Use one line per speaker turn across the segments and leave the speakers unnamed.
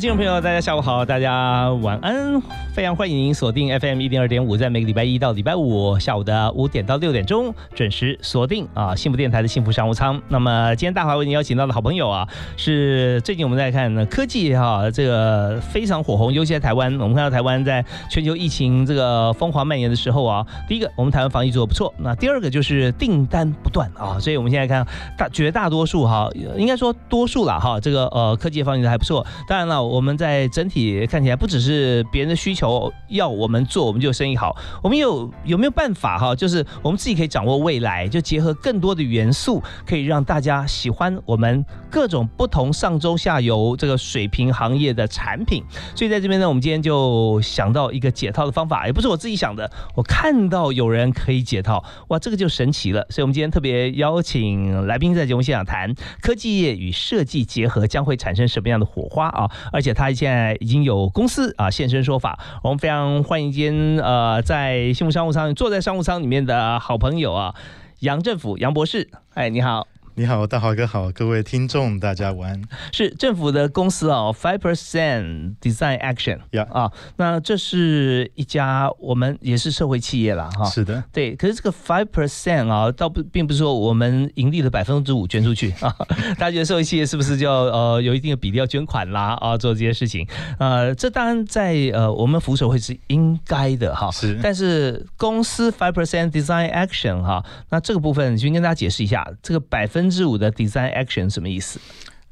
听众朋友，大家下午好，大家晚安，非常欢迎您锁定 FM 一零二点五，在每个礼拜一到礼拜五下午的五点到六点钟准时锁定啊幸福电台的幸福商务舱。那么今天大华为您邀请到的好朋友啊，是最近我们在看呢科技哈，这个非常火红，尤其在台湾，我们看到台湾在全球疫情这个疯狂蔓延的时候啊，第一个我们台湾防疫做的不错，那第二个就是订单不断啊，所以我们现在看大绝大多数哈，应该说多数了哈，这个呃科技防疫的还不错，当然了。我们在整体看起来，不只是别人的需求求要我们做，我们就生意好。我们有有没有办法哈？就是我们自己可以掌握未来，就结合更多的元素，可以让大家喜欢我们各种不同上中下游这个水平行业的产品。所以在这边呢，我们今天就想到一个解套的方法，也不是我自己想的，我看到有人可以解套，哇，这个就神奇了。所以我们今天特别邀请来宾在节目现场谈科技业与设计结合将会产生什么样的火花啊？而且他现在已经有公司啊现身说法，我们非常欢迎今天呃在幸福商务舱坐在商务舱里面的好朋友啊杨政府杨博士，哎你好。
你好，大豪哥好，各位听众大家晚安。
是政府的公司啊，Five Percent Design Action 呀啊，那这是一家我们也是社会企业了哈。
是的，
对。可是这个 Five Percent 啊，倒不并不是说我们盈利的百分之五捐出去 啊。大家觉得社会企业是不是就要呃有一定的比例要捐款啦啊？做这些事情，呃，这当然在呃我们扶手会是应该的哈。
是。
但是公司 Five Percent Design Action 哈，那这个部分先跟大家解释一下，这个百分。之五的 design action 什么意思？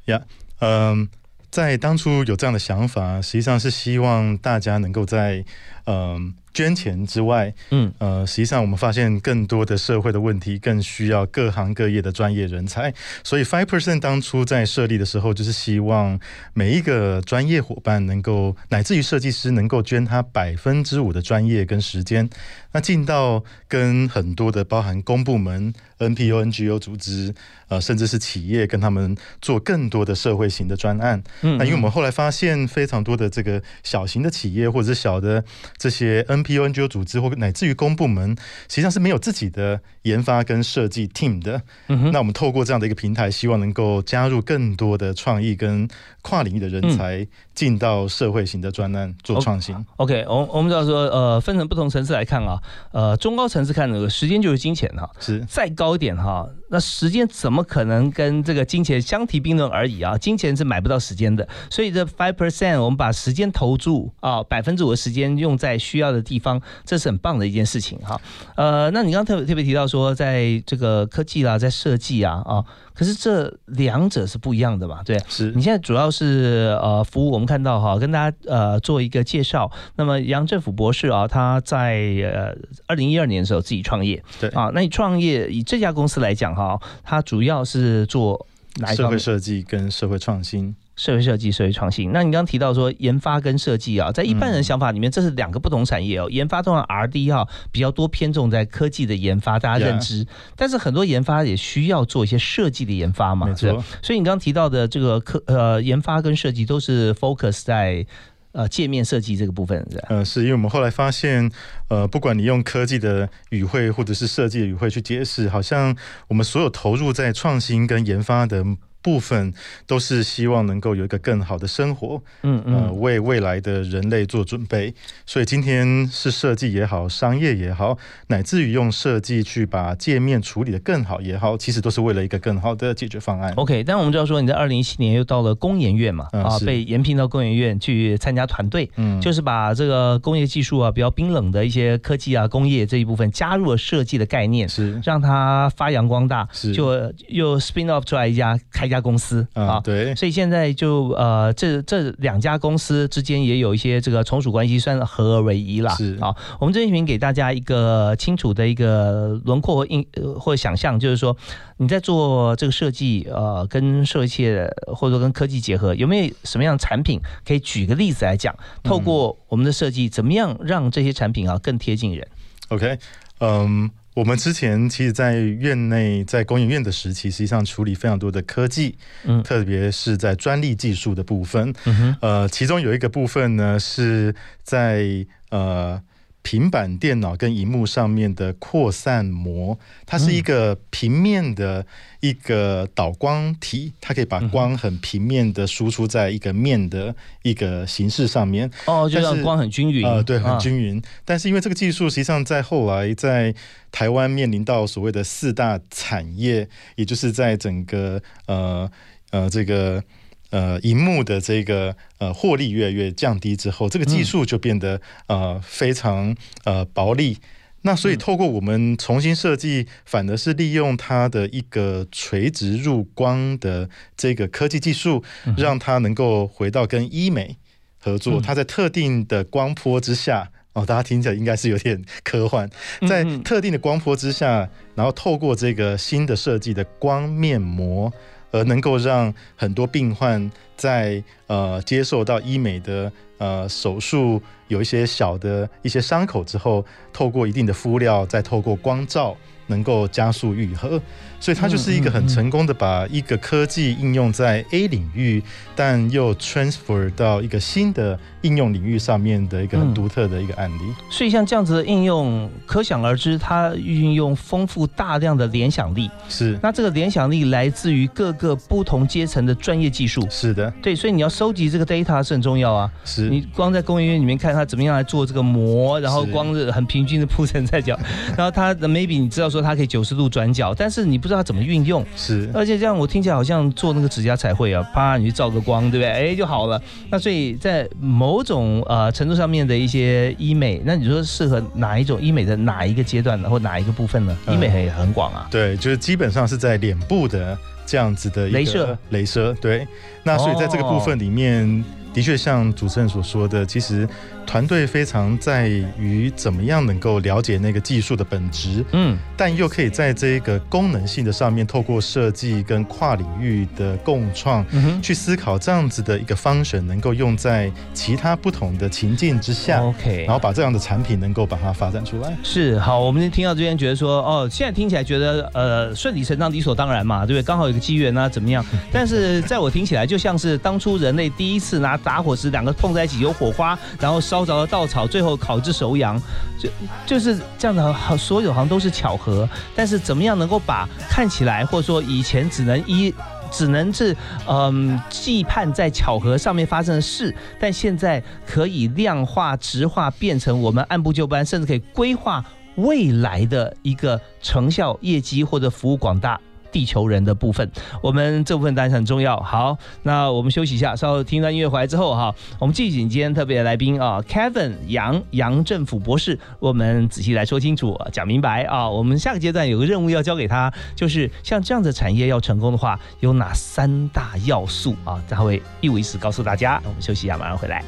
呀，嗯，在当初有这样的想法，实际上是希望大家能够在嗯。捐钱之外，嗯，呃，实际上我们发现更多的社会的问题更需要各行各业的专业人才，所以 Five Percent 当初在设立的时候，就是希望每一个专业伙伴能够，乃至于设计师能够捐他百分之五的专业跟时间，那进到跟很多的包含公部门、NPO、NGO 组织，呃，甚至是企业，跟他们做更多的社会型的专案。嗯，那因为我们后来发现非常多的这个小型的企业或者是小的这些 NPO N G O 组织或乃至于公部门，实际上是没有自己的研发跟设计 team 的。那我们透过这样的一个平台，希望能够加入更多的创意跟跨领域的人才，进到社会型的专案做创新。
OK，我我们知道说，呃，分成不同层次来看啊，呃，中高层次看这个时间就是金钱哈，
是。
再高一点哈，那时间怎么可能跟这个金钱相提并论而已啊？金钱是买不到时间的，所以这 five percent 我们把时间投注啊，百分之五的时间用在需要的。地方，这是很棒的一件事情哈。呃，那你刚刚特别特别提到说，在这个科技啦，在设计啊啊，可是这两者是不一样的嘛？对，
是
你现在主要是呃服务，我们看到哈，跟大家呃做一个介绍。那么杨政府博士啊，他在呃二零一二年的时候自己创业，
对
啊，那你创业以这家公司来讲哈，它主要是做哪一
社会设计跟社会创新。
社会设计、社会创新。那你刚刚提到说研发跟设计啊，在一般人想法里面，这是两个不同产业哦。研发通常 R D 哈比较多偏重在科技的研发，大家认知。但是很多研发也需要做一些设计的研发嘛，
没错。
所以你刚刚提到的这个科呃研发跟设计都是 focus 在呃界面设计这个部分，是
呃，是因为我们后来发现，呃，不管你用科技的语汇或者是设计的语汇去解释，好像我们所有投入在创新跟研发的。部分都是希望能够有一个更好的生活，嗯嗯，呃，为未来的人类做准备。所以今天是设计也好，商业也好，乃至于用设计去把界面处理的更好也好，其实都是为了一个更好的解决方案。
OK，但我们就要说，你在二零一七年又到了工研院嘛，啊，被延聘到工研院去参加团队，嗯，就是把这个工业技术啊，比较冰冷的一些科技啊，工业这一部分加入了设计的概念，
是
让它发扬光大，
是
就又 spin off 出来一家开。一家公司啊。
对，
所以现在就呃，这这两家公司之间也有一些这个从属关系，算合而为一了。
是
啊，我们这边给大家一个清楚的一个轮廓或印或想象，就是说你在做这个设计，呃，跟设计或者说跟科技结合，有没有什么样的产品可以举个例子来讲？透过我们的设计，怎么样让这些产品啊更贴近人
？OK，嗯。我们之前其实，在院内在工研院的时期，实际上处理非常多的科技，嗯，特别是在专利技术的部分，嗯哼，呃，其中有一个部分呢，是在呃。平板电脑跟荧幕上面的扩散膜，它是一个平面的一个导光体，它可以把光很平面的输出在一个面的一个形式上面。
哦，就让光很均匀。
呃，对，很均匀。但是因为这个技术实际上在后来在台湾面临到所谓的四大产业，也就是在整个呃呃这个。呃，荧幕的这个呃获利越来越降低之后，这个技术就变得呃非常呃薄利。那所以透过我们重新设计，反而是利用它的一个垂直入光的这个科技技术，让它能够回到跟医美合作。它在特定的光波之下，哦，大家听起来应该是有点科幻，在特定的光波之下，然后透过这个新的设计的光面膜。而能够让很多病患在呃接受到医美的呃手术，有一些小的一些伤口之后，透过一定的敷料，再透过光照。能够加速愈合，所以它就是一个很成功的把一个科技应用在 A 领域，但又 transfer 到一个新的应用领域上面的一个很独特的一个案例。
所以像这样子的应用，可想而知，它运用丰富大量的联想力。
是，
那这个联想力来自于各个不同阶层的专业技术。
是的，
对，所以你要收集这个 data 是很重要啊。
是，
你光在工业园里面看它怎么样来做这个膜，然后光是很平均的铺成在角，然后它的 maybe 你知道说。它可以九十度转角，但是你不知道它怎么运用。
是，
而且这样我听起来好像做那个指甲彩绘啊，啪，你去照个光，对不对？哎，就好了。那所以在某种呃程度上面的一些医美，那你说适合哪一种医美的哪一个阶段呢，或哪一个部分呢？医美也很广啊。
对，就是基本上是在脸部的这样子的一个镭
射，
镭射。对，那所以在这个部分里面，的确像主持人所说的，其实。团队非常在于怎么样能够了解那个技术的本质，嗯，但又可以在这个功能性的上面，透过设计跟跨领域的共创，去思考这样子的一个方选能够用在其他不同的情境之下
，OK，
然后把这样的产品能够把它发展出来。
是好，我们听到这边觉得说，哦，现在听起来觉得呃顺理成章、理所当然嘛，对不对？刚好有个机缘啊，怎么样？但是在我听起来，就像是当初人类第一次拿打火石两个碰在一起有火花，然后烧。烧着了稻草，最后烤至熟羊，就就是这样的，好，所有好像都是巧合。但是怎么样能够把看起来，或者说以前只能一只能是嗯寄盼在巧合上面发生的事，但现在可以量化、直化，变成我们按部就班，甚至可以规划未来的一个成效、业绩或者服务广大。地球人的部分，我们这部分当然很重要。好，那我们休息一下，稍后听到音乐回来之后哈，我们继续今天特别的来宾啊，Kevin 杨杨政府博士，我们仔细来说清楚，讲明白啊。我们下个阶段有个任务要交给他，就是像这样的产业要成功的话，有哪三大要素啊？他会一五一十告诉大家。我们休息一下，马上回来。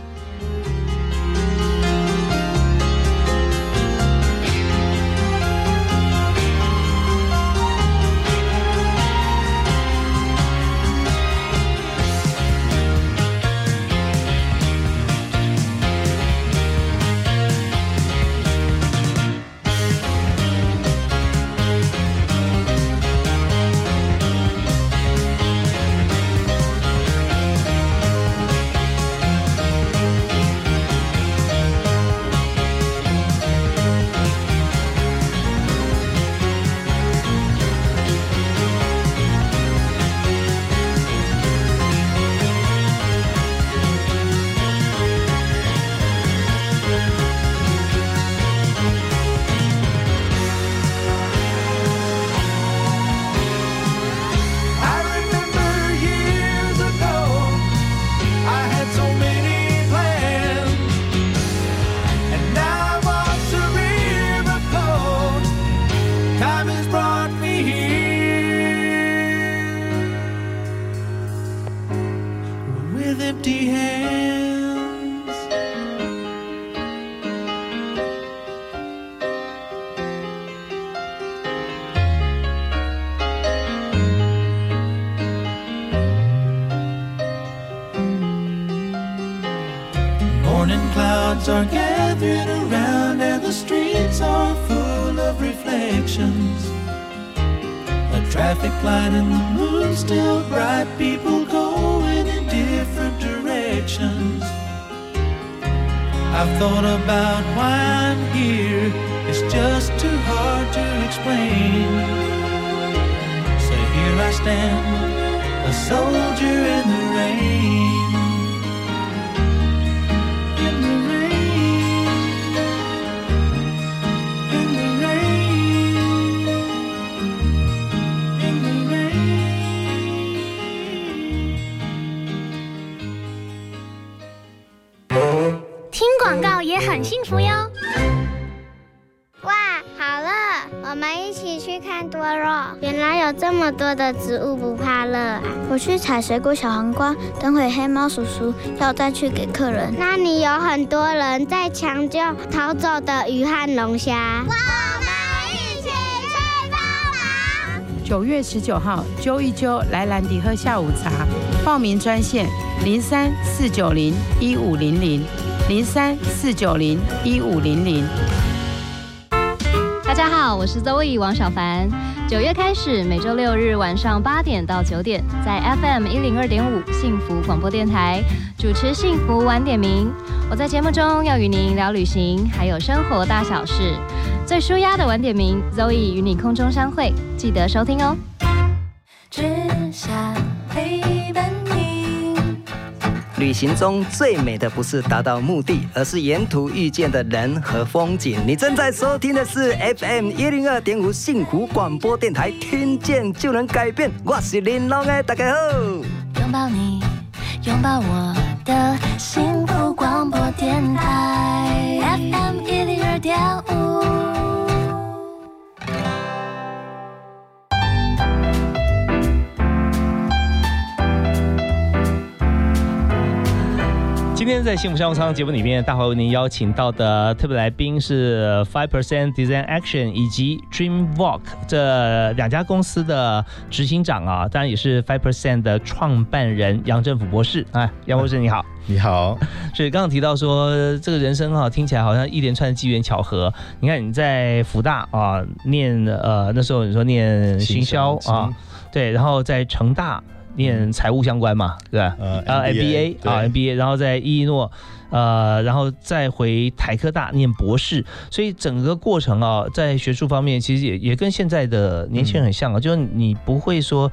I've thought about why I'm here, it's just too hard to explain. So here I stand, a soldier in the rain.
我们一起去看多肉。原来有这么多的植物不怕热啊！
我去采水果小黄瓜，等会黑猫叔叔要再去给客人。
那里有很多人在抢救逃走的鱼和龙虾。我们一起去帮忙。
九月十九号，揪一揪来兰迪喝下午茶，报名专线零三四九零一五零零零三四九零一五零零。
大家好，我是 Zoe 王小凡。九月开始，每周六日晚上八点到九点，在 FM 一零二点五幸福广播电台主持幸福晚点名。我在节目中要与您聊旅行，还有生活大小事。最舒压的晚点名，Zoe 与你空中相会，记得收听哦。
只想陪伴。
旅行中最美的不是达到目的，而是沿途遇见的人和风景。你正在收听的是 FM 一零二点五幸福广播电台，听见就能改变。我是林龙的，大家好。
拥抱你，拥抱我的幸福广播电台 FM 一零二点五。
今天在幸福商务舱节目里面，大华为您邀请到的特别来宾是 Five Percent Design Action 以及 Dream Walk 这两家公司的执行长啊，当然也是 Five Percent 的创办人杨振甫博士。哎，杨博士你好，
你好。
所以刚刚提到说，这个人生哈、听起来好像一连串的机缘巧合。你看你在福大啊念呃那时候你说念行销啊，对，然后在成大。念财务相关嘛，对吧？
呃
然后 MBA 啊 MBA，然后在伊利诺，呃，然后再回台科大念博士，所以整个过程啊，在学术方面其实也也跟现在的年轻人很像啊，就是你不会说。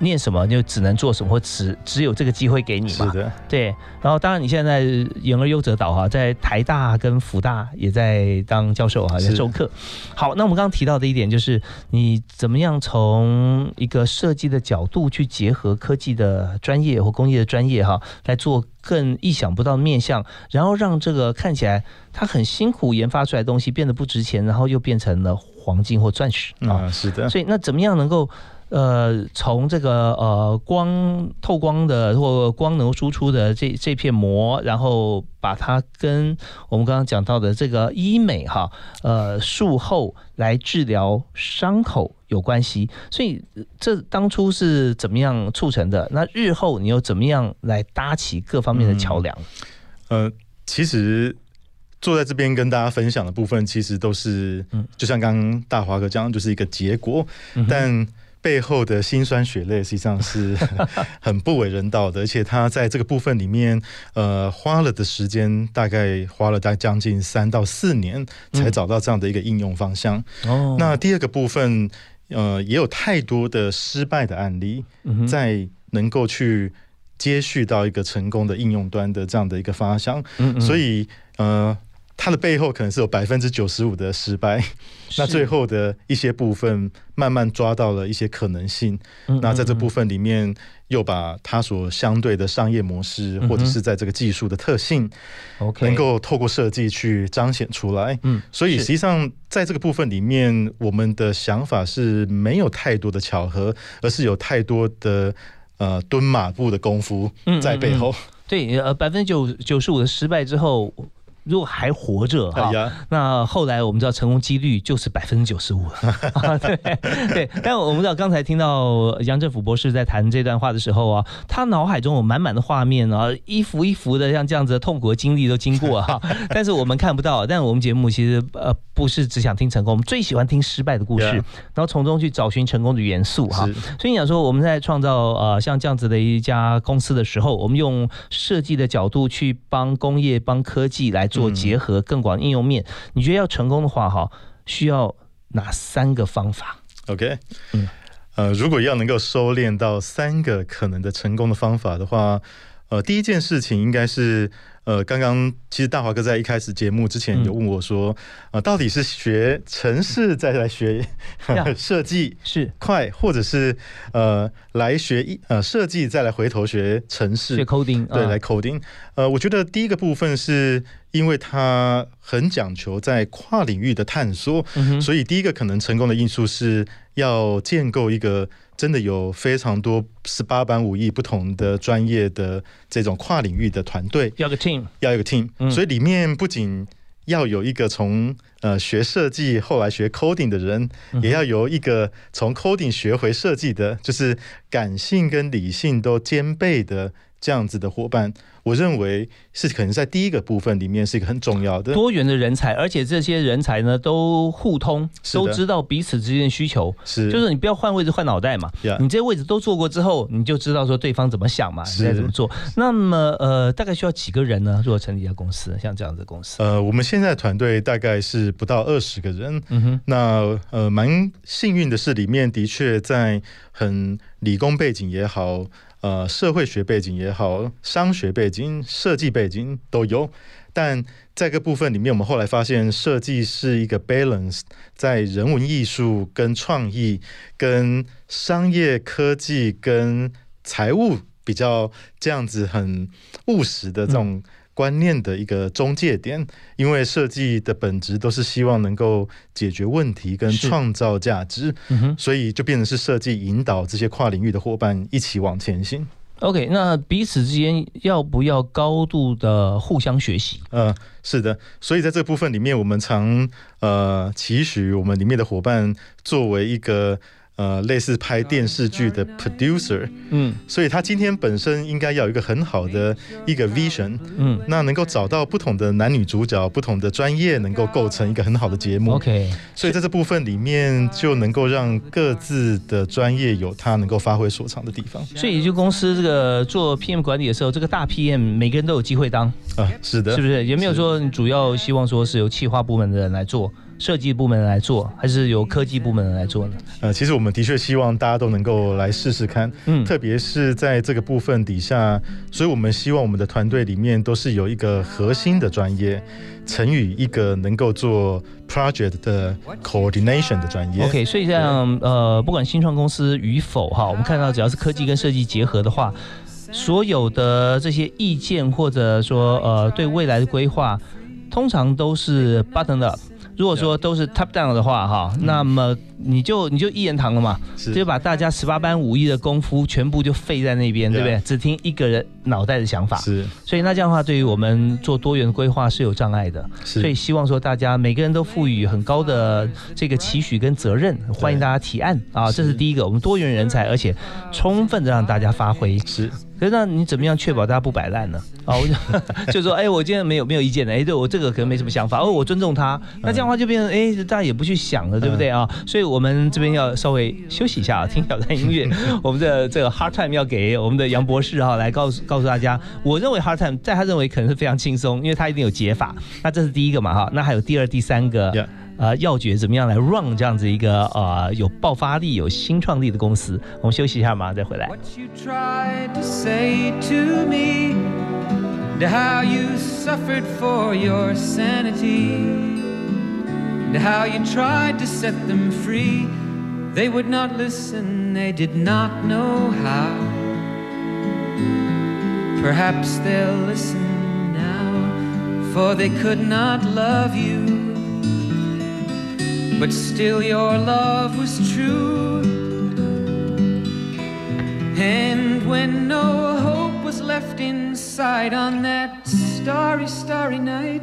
念什么就只能做什么，或只只有这个机会给你嘛？
是的，
对。然后当然你现在言而优则导哈，在台大跟福大也在当教授哈，在授课。好，那我们刚刚提到的一点就是，你怎么样从一个设计的角度去结合科技的专业或工业的专业哈，来做更意想不到的面向，然后让这个看起来他很辛苦研发出来的东西变得不值钱，然后又变成了黄金或钻石啊。
是的。
所以那怎么样能够？呃，从这个呃光透光的或光能输出的这这片膜，然后把它跟我们刚刚讲到的这个医美哈，呃术后来治疗伤口有关系。所以这当初是怎么样促成的？那日后你又怎么样来搭起各方面的桥梁？
呃，其实坐在这边跟大家分享的部分，其实都是，就像刚刚大华哥讲，就是一个结果，但。背后的辛酸血泪实际上是 很不为人道的，而且他在这个部分里面，呃，花了的时间大概花了大概将近三到四年，才找到这样的一个应用方向。哦，那第二个部分，呃，也有太多的失败的案例，在能够去接续到一个成功的应用端的这样的一个方向。嗯，所以呃。它的背后可能是有百分之九十五的失败，那最后的一些部分慢慢抓到了一些可能性。那在这部分里面，又把它所相对的商业模式，或者是在这个技术的特性
，OK，
能够透过设计去彰显出来。嗯，所以实际上在这个部分里面，我们的想法是没有太多的巧合，而是有太多的呃蹲马步的功夫在背后。
对，呃，百分之九九十五的失败之后。如果还活着哈，那后来我们知道成功几率就是百分之九十五了。对对，但我们知道刚才听到杨振甫博士在谈这段话的时候啊，他脑海中有满满的画面啊，一幅一幅的像这样子的痛苦的经历都经过哈，但是我们看不到。但我们节目其实呃不是只想听成功，我们最喜欢听失败的故事，然后从中去找寻成功的元素哈。所以你想说我们在创造呃像这样子的一家公司的时候，我们用设计的角度去帮工业帮科技来。做结合更广应用面，你觉得要成功的话，哈，需要哪三个方法
？OK，嗯，呃，如果要能够收敛到三个可能的成功的方法的话，呃，第一件事情应该是。呃，刚刚其实大华哥在一开始节目之前有问我说，呃，到底是学城市再来学 设计
是
快，或者是呃来学一呃设计再来回头学城市
学 coding
对来 coding。呃，我觉得第一个部分是因为它很讲求在跨领域的探索，所以第一个可能成功的因素是要建构一个。真的有非常多十八般武艺不同的专业的这种跨领域的团队，
要个 team，
要一个 team，所以里面不仅要有一个从呃学设计后来学 coding 的人，也要有一个从 coding 学回设计的，就是感性跟理性都兼备的这样子的伙伴。我认为是可能在第一个部分里面是一个很重要的
多元的人才，而且这些人才呢都互通，都知道彼此之间的需求。
是，
就是你不要换位置换脑袋嘛。你这些位置都做过之后，你就知道说对方怎么想嘛，你该怎么做。那么呃，大概需要几个人呢？如果成立一家公司，像这样的公司？
呃，我们现在团队大概是不到二十个人。嗯哼。那呃，蛮幸运的是，里面的确在很理工背景也好。呃，社会学背景也好，商学背景、设计背景都有，但在个部分里面，我们后来发现，设计是一个 balance，在人文艺术、跟创意、跟商业科技、跟财务比较这样子很务实的这种。观念的一个中介点，因为设计的本质都是希望能够解决问题跟创造价值，所以就变成是设计引导这些跨领域的伙伴一起往前行。
OK，那彼此之间要不要高度的互相学习？
呃，是的，所以在这部分里面，我们常呃期许我们里面的伙伴作为一个。呃，类似拍电视剧的 producer，嗯，所以他今天本身应该要有一个很好的一个 vision，嗯，那能够找到不同的男女主角、不同的专业，能够构成一个很好的节目。
OK，
所以在这部分里面就能够让各自的专业有他能够发挥所长的地方。
所以就公司这个做 PM 管理的时候，这个大 PM 每个人都有机会当。
啊，是的，
是不是？有没有说主要希望说是由企划部门的人来做？设计部门来做，还是由科技部门来做呢？
呃，其实我们的确希望大家都能够来试试看，嗯，特别是在这个部分底下，所以我们希望我们的团队里面都是有一个核心的专业，成语一个能够做 project 的 coordination 的专业。
OK，所以像呃，不管新创公司与否哈，我们看到只要是科技跟设计结合的话，所有的这些意见或者说呃对未来的规划，通常都是 button up。如果说都是 top down 的话，哈，那么你就你就一言堂了嘛，就把大家十八般武艺的功夫全部就废在那边，对不对？只听一个人脑袋的想法，
是。
所以那这样的话，对于我们做多元规划是有障碍的。
所
以希望说大家每个人都赋予很高的这个期许跟责任，欢迎大家提案啊，这是第一个，我们多元人才，而且充分的让大家发挥。
是。
可是那你怎么样确保大家不摆烂呢？啊，我就 就说，哎，我今天没有没有意见的，哎，对我这个可能没什么想法，哦，我尊重他。那这样的话就变成，哎，大家也不去想了，对不对啊？所以我们这边要稍微休息一下，听小段音乐。我们的这个 hard time 要给我们的杨博士哈，来告诉告诉大家，我认为 hard time 在他认为可能是非常轻松，因为他一定有解法。那这是第一个嘛哈，那还有第二、第三个。呃，要诀怎么样来 run 这样子一个呃有爆发力、有新创力的公司？我们休息一下，马上再回来。
and how you tried to set them free. They would not listen, they did not know how. Perhaps they'll listen now, for they could not love you.
But still, your love was true.
And when no hope was left in sight on that starry, starry night,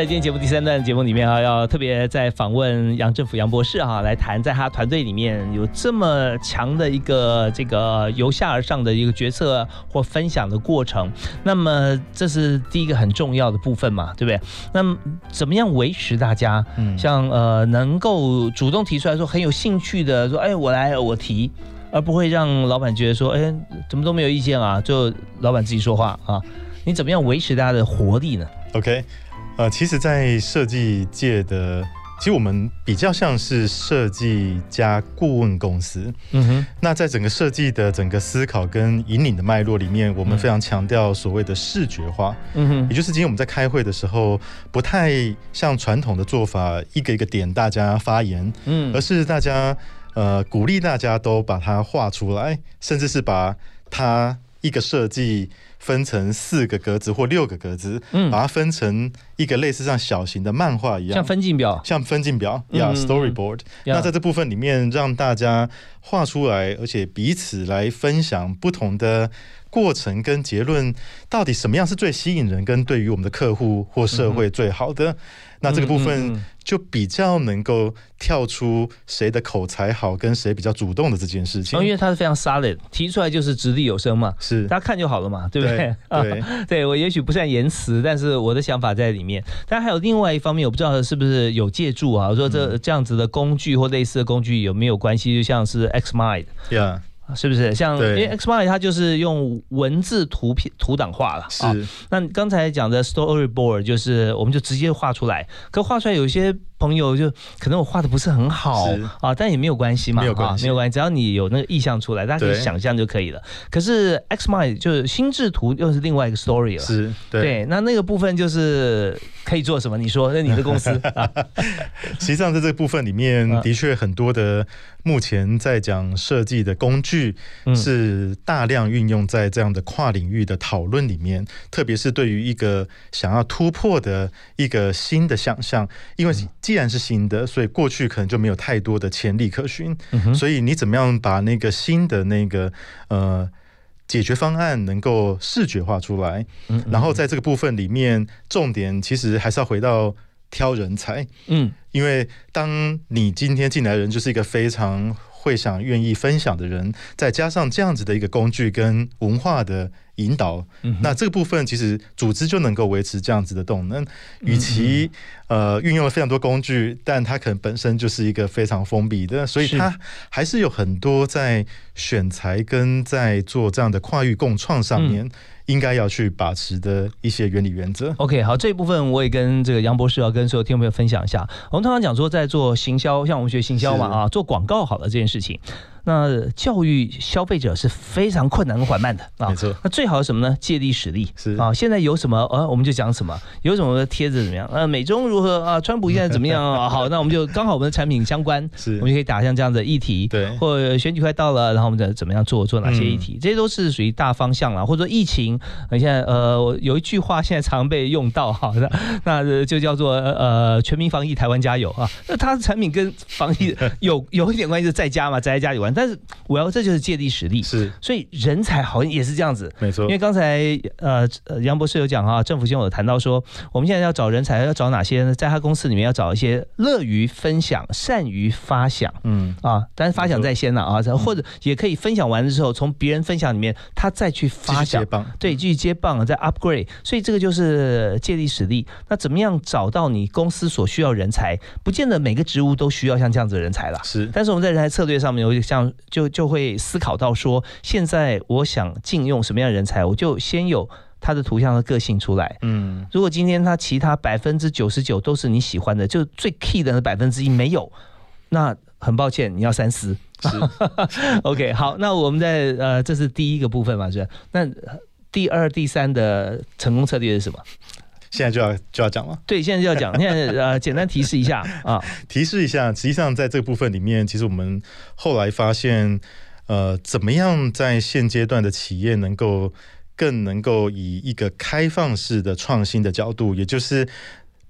在今天节目第三段节目里面啊，要特别在访问杨政府杨博士哈，来谈在他团队里面有这么强的一个这个由下而上的一个决策或分享的过程。那么这是第一个很重要的部分嘛，对不对？那么怎么样维持大家，像呃能够主动提出来说很有兴趣的说，哎，我来我提，而不会让老板觉得说，哎，怎么都没有意见啊，就老板自己说话啊？你怎么样维持大家的活力呢
？OK。呃，其实，在设计界的，其实我们比较像是设计加顾问公司。嗯哼。那在整个设计的整个思考跟引领的脉络里面，我们非常强调所谓的视觉化。嗯哼。也就是今天我们在开会的时候，不太像传统的做法，一个一个点大家发言。嗯。而是大家呃鼓励大家都把它画出来，甚至是把它一个设计。分成四个格子或六个格子，嗯，把它分成一个类似像小型的漫画一样，
像分镜表，
像分镜表，Yeah storyboard。那在这部分里面，让大家画出来，而且彼此来分享不同的过程跟结论，到底什么样是最吸引人，跟对于我们的客户或社会最好的。那这个部分就比较能够跳出谁的口才好，跟谁比较主动的这件事情。
因为它是非常 solid，提出来就是掷地有声嘛，
是
大家看就好了嘛，对不对？
对，
对 我也许不善言辞，但是我的想法在里面。但还有另外一方面，我不知道是不是有借助啊？我说这这样子的工具或类似的工具有没有关系？就像是 Xmind，Yeah。是不是像因为 Xmind 它就是用文字图片图档画了
啊？
那刚才讲的 Storyboard 就是我们就直接画出来，可画出来有些。朋友就可能我画的不是很好啊，但也没有关系嘛，
没有关
系，没有关系，只要你有那个意向出来，大家可以想象就可以了。可是 Xmind 就是心智图又是另外一个 story 了，
是对。
那那个部分就是可以做什么？你说，那你的公司啊？
实际上在这个部分里面，的确很多的目前在讲设计的工具是大量运用在这样的跨领域的讨论里面，特别是对于一个想要突破的一个新的想象，因为。既然是新的，所以过去可能就没有太多的潜力可循。所以你怎么样把那个新的那个呃解决方案能够视觉化出来？然后在这个部分里面，重点其实还是要回到挑人才。嗯，因为当你今天进来的人就是一个非常会想愿意分享的人，再加上这样子的一个工具跟文化的。引导，那这个部分其实组织就能够维持这样子的动能。与其呃运用了非常多工具，但它可能本身就是一个非常封闭的，所以它还是有很多在选材跟在做这样的跨域共创上面。应该要去把持的一些原理原则。
OK，好，这一部分我也跟这个杨博士要跟所有听众朋友分享一下。我们通常讲说，在做行销，像我们学行销嘛啊，做广告好了这件事情，那教育消费者是非常困难和缓慢的啊。
没错。
那最好是什么呢？借力使力
是
啊。现在有什么呃，我们就讲什么。有什么贴子怎么样？呃，美中如何啊？川普现在怎么样 啊？好，那我们就刚好我们的产品相关，
是，
我们就可以打像这样的议题。
对。
或选举快到了，然后我们再怎么样做做哪些议题？这些都是属于大方向啦。或者说疫情，你现在呃，有一句话现在常被用到哈，那那就叫做呃，全民防疫，台湾加油啊。那它的产品跟防疫 有有一点关系，就在家嘛，宅在家里玩。但是我要这就是借力使力，
是。
所以人才好像也是这样子，
没错。
因为刚才呃杨博士有讲哈，政府先有谈到说，我们现在要找人才，要找哪些呢？在他公司里面要找一些乐于分享、善于发想，嗯啊，但是发想在先了啊，或者也可以分享完了之后，从别人分享里面他再去发想，对，继续接棒，再 upgrade。所以这个就是借力使力。那怎么样找到你公司所需要人才？不见得每个职务都需要像这样子的人才了，
是。
但是我们在人才策略上面，我像就就会思考到说，现在我想禁用什么样的人才，我就先有。他的图像和个性出来，嗯，如果今天他其他百分之九十九都是你喜欢的，就最 key 的那百分之一没有，那很抱歉，你要三思。OK，好，那我们在呃，这是第一个部分嘛，是那第二、第三的成功策略是什么？
现在就要就要讲了。
对，现在就要讲。现在呃，简单提示一下 啊，
提示一下，实际上在这个部分里面，其实我们后来发现，呃，怎么样在现阶段的企业能够。更能够以一个开放式的创新的角度，也就是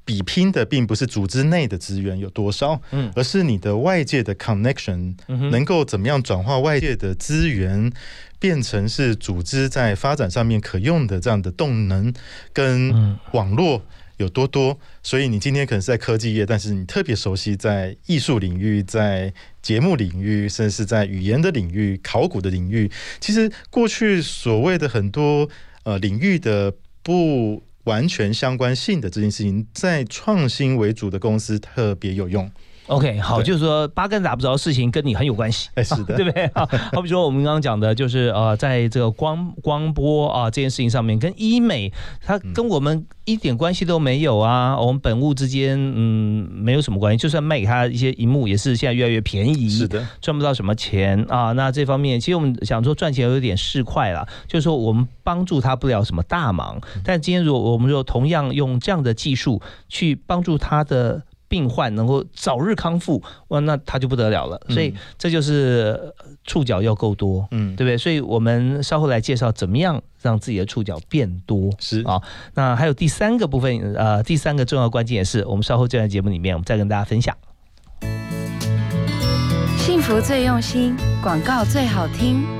比拼的并不是组织内的资源有多少，嗯，而是你的外界的 connection 能够怎么样转化外界的资源，变成是组织在发展上面可用的这样的动能跟网络。有多多，所以你今天可能是在科技业，但是你特别熟悉在艺术领域、在节目领域，甚至是在语言的领域、考古的领域。其实过去所谓的很多呃领域的不完全相关性的这件事情，在创新为主的公司特别有用。
OK，好，就是说八竿子打不着的事情跟你很有关系，
哎，是的，
对不对？好比说我们刚刚讲的，就是呃，在这个光光波啊这件事情上面，跟医美它跟我们一点关系都没有啊，我们本物之间嗯没有什么关系，就算卖给他一些荧幕，也是现在越来越便宜，
是的，
赚不到什么钱啊。那这方面其实我们想说赚钱有点市侩了，就是说我们帮助他不了什么大忙，但今天如果我们说同样用这样的技术去帮助他的。病患能够早日康复，哇，那他就不得了了。所以这就是触角要够多，嗯，对不对？所以我们稍后来介绍怎么样让自己的触角变多。
是
啊，那还有第三个部分，呃，第三个重要关键也是我们稍后这段节目里面，我们再跟大家分享。
幸福最用心，广告最好听。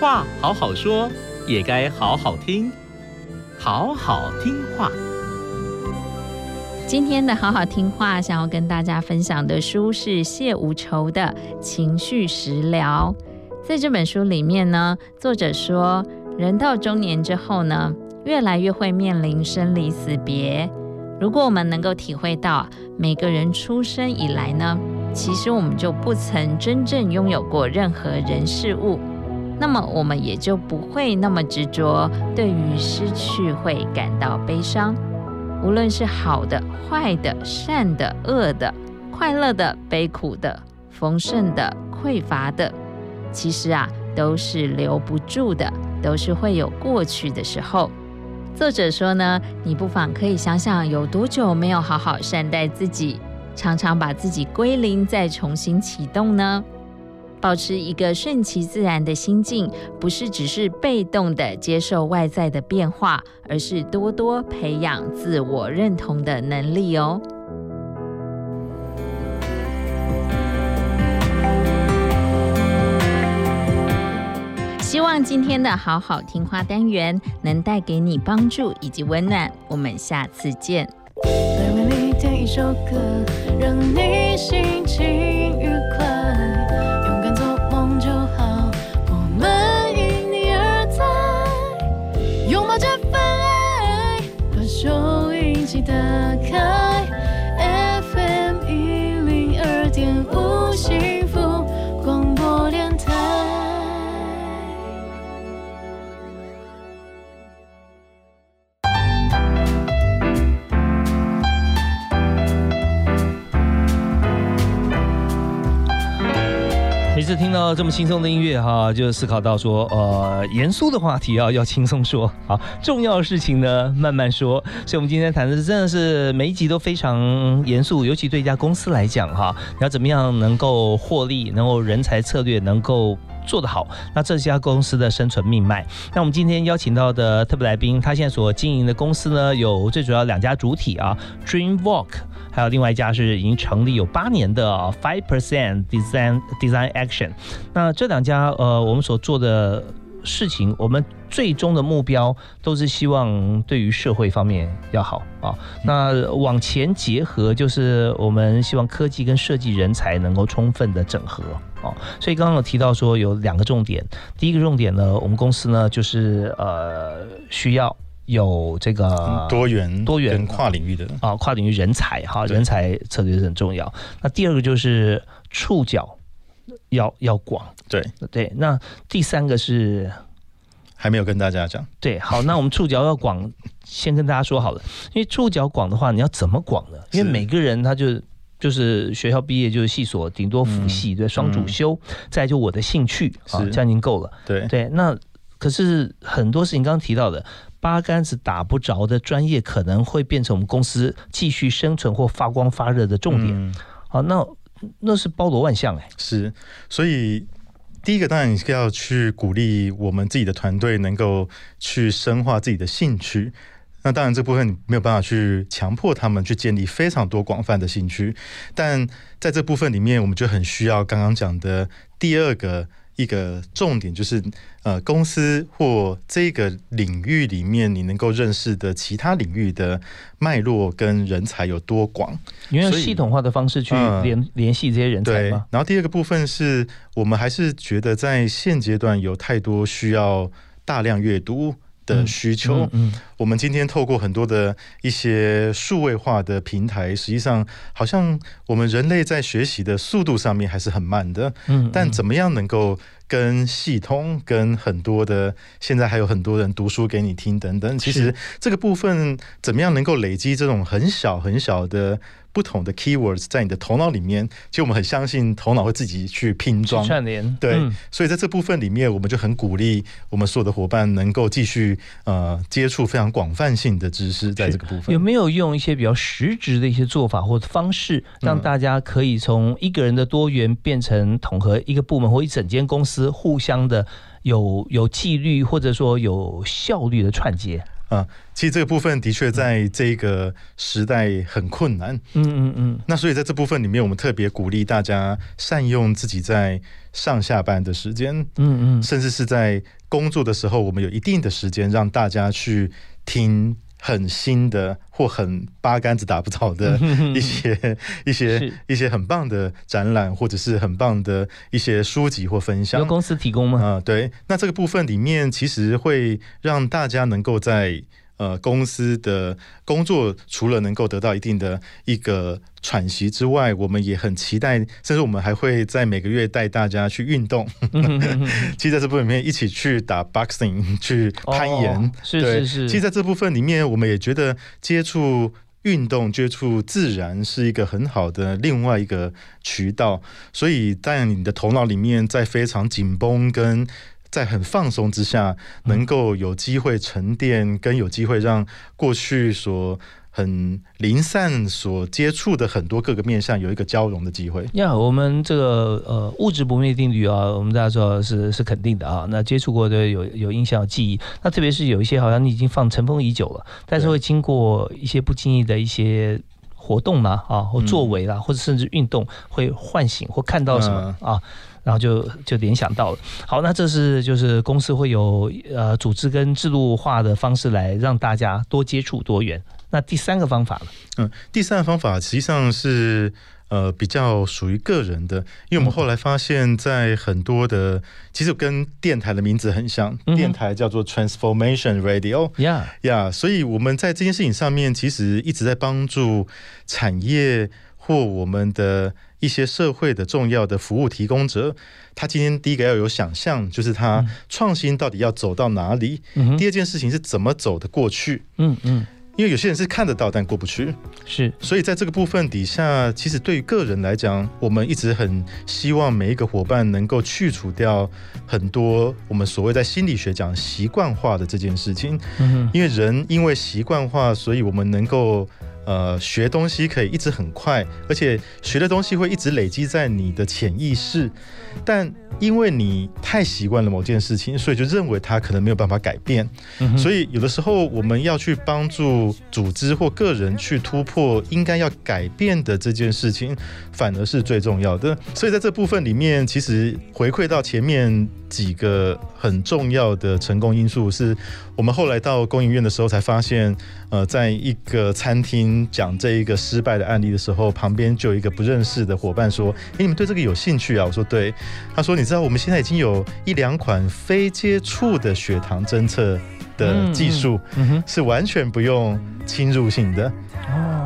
话好好说，也该好好听，好好听话。
今天的好好听话，想要跟大家分享的书是谢无愁的《情绪食疗》。在这本书里面呢，作者说，人到中年之后呢，越来越会面临生离死别。如果我们能够体会到，每个人出生以来呢，其实我们就不曾真正拥有过任何人事物。那么我们也就不会那么执着，对于失去会感到悲伤。无论是好的、坏的、善的、恶的、快乐的、悲苦的、丰盛的、匮乏的，其实啊，都是留不住的，都是会有过去的时候。作者说呢，你不妨可以想想，有多久没有好好善待自己，常常把自己归零再重新启动呢？保持一个顺其自然的心境，不是只是被动的接受外在的变化，而是多多培养自我认同的能力哦。希望今天的好好听话单元能带给你帮助以及温暖。我们下次见。
为你点一首歌，让你心情愉快，收音机
次听到这么轻松的音乐哈，就思考到说，呃，严肃的话题啊要轻松说，好，重要的事情呢慢慢说。所以，我们今天谈的真的是每一集都非常严肃，尤其对一家公司来讲哈，你要怎么样能够获利，能够人才策略能够。做得好，那这家公司的生存命脉。那我们今天邀请到的特别来宾，他现在所经营的公司呢，有最主要两家主体啊，Dream Walk，还有另外一家是已经成立有八年的 Five Percent Design Design Action。那这两家呃，我们所做的事情，我们最终的目标都是希望对于社会方面要好啊。那往前结合，就是我们希望科技跟设计人才能够充分的整合。哦，所以刚刚有提到说有两个重点，第一个重点呢，我们公司呢就是呃需要有这个
多元、
多元
跨领域的
啊，跨领域人才哈，人才策略是很重要。那第二个就是触角要要广，
对
对。那第三个是
还没有跟大家讲，
对，好，那我们触角要广，先跟大家说好了，因为触角广的话，你要怎么广呢？因为每个人他就。就是学校毕业就是系所，顶多辅系对双主修，再就我的兴趣啊，这样已经够了。
对
对，那可是很多事情刚刚提到的，八竿子打不着的专业，可能会变成我们公司继续生存或发光发热的重点。好，那那是包罗万象哎。
是，所以第一个当然你是要去鼓励我们自己的团队能够去深化自己的兴趣。那当然，这部分你没有办法去强迫他们去建立非常多广泛的兴趣，但在这部分里面，我们就很需要刚刚讲的第二个一个重点，就是呃，公司或这个领域里面你能够认识的其他领域的脉络跟人才有多广，
你用系统化的方式去联联系这些人才吗？
然后第二个部分是我们还是觉得在现阶段有太多需要大量阅读。的需求，嗯，我们今天透过很多的一些数位化的平台，实际上好像我们人类在学习的速度上面还是很慢的，嗯，但怎么样能够跟系统、跟很多的现在还有很多人读书给你听等等，其实这个部分怎么样能够累积这种很小很小的。不同的 keywords 在你的头脑里面，其实我们很相信头脑会自己去拼装。
串联。
对，所以在这部分里面，我们就很鼓励我们所有的伙伴能够继续呃接触非常广泛性的知识，在这个部分。
有没有用一些比较实质的一些做法或者方式，让大家可以从一个人的多元变成统合一个部门或一整间公司互相的有有纪律或者说有效率的串接？
啊，其实这个部分的确在这个时代很困难。嗯嗯嗯。那所以在这部分里面，我们特别鼓励大家善用自己在上下班的时间。嗯嗯。甚至是在工作的时候，我们有一定的时间让大家去听很新的或很八竿子打不着的 一些一些一些很棒的展览，或者是很棒的一些书籍或分享。
由公司提供吗？
啊，对。那这个部分里面，其实会让大家能够在。呃，公司的工作除了能够得到一定的一个喘息之外，我们也很期待，甚至我们还会在每个月带大家去运动。其实在这部分里面，一起去打 boxing，去攀岩。
是是是。
其实在这部分里面，我们也觉得接触运动、接触自然是一个很好的另外一个渠道。所以，在你的头脑里面，在非常紧绷跟。在很放松之下，能够有机会沉淀，跟有机会让过去所很零散所接触的很多各个面向有一个交融的机会。
呀，我们这个呃物质不灭定律啊，我们大家知道是 是肯定的啊。那接触过的有有印象、有记忆。那特别是有一些好像你已经放尘封已久了，但是会经过一些不经意的一些活动呢啊，或作为啦，或者甚至运动，会唤醒或看到什么啊。然后就就联想到了，好，那这是就是公司会有呃组织跟制度化的方式来让大家多接触多元。那第三个方法呢？
嗯，第三个方法实际上是呃比较属于个人的，因为我们后来发现，在很多的其实跟电台的名字很像，电台叫做 Transformation Radio，
呀
呀，所以我们在这件事情上面其实一直在帮助产业或我们的。一些社会的重要的服务提供者，他今天第一个要有想象，就是他创新到底要走到哪里。第二件事情是怎么走的过去。
嗯嗯，
因为有些人是看得到但过不去，
是。
所以在这个部分底下，其实对于个人来讲，我们一直很希望每一个伙伴能够去除掉很多我们所谓在心理学讲习惯化的这件事情。嗯，因为人因为习惯化，所以我们能够。呃，学东西可以一直很快，而且学的东西会一直累积在你的潜意识。但因为你太习惯了某件事情，所以就认为它可能没有办法改变。所以有的时候我们要去帮助组织或个人去突破应该要改变的这件事情，反而是最重要的。所以在这部分里面，其实回馈到前面几个很重要的成功因素，是我们后来到工营院的时候才发现。呃，在一个餐厅讲这一个失败的案例的时候，旁边就有一个不认识的伙伴说：“哎，你们对这个有兴趣啊？”我说：“对。”他说：“你知道我们现在已经有一两款非接触的血糖侦测的技术，是完全不用侵入性的。”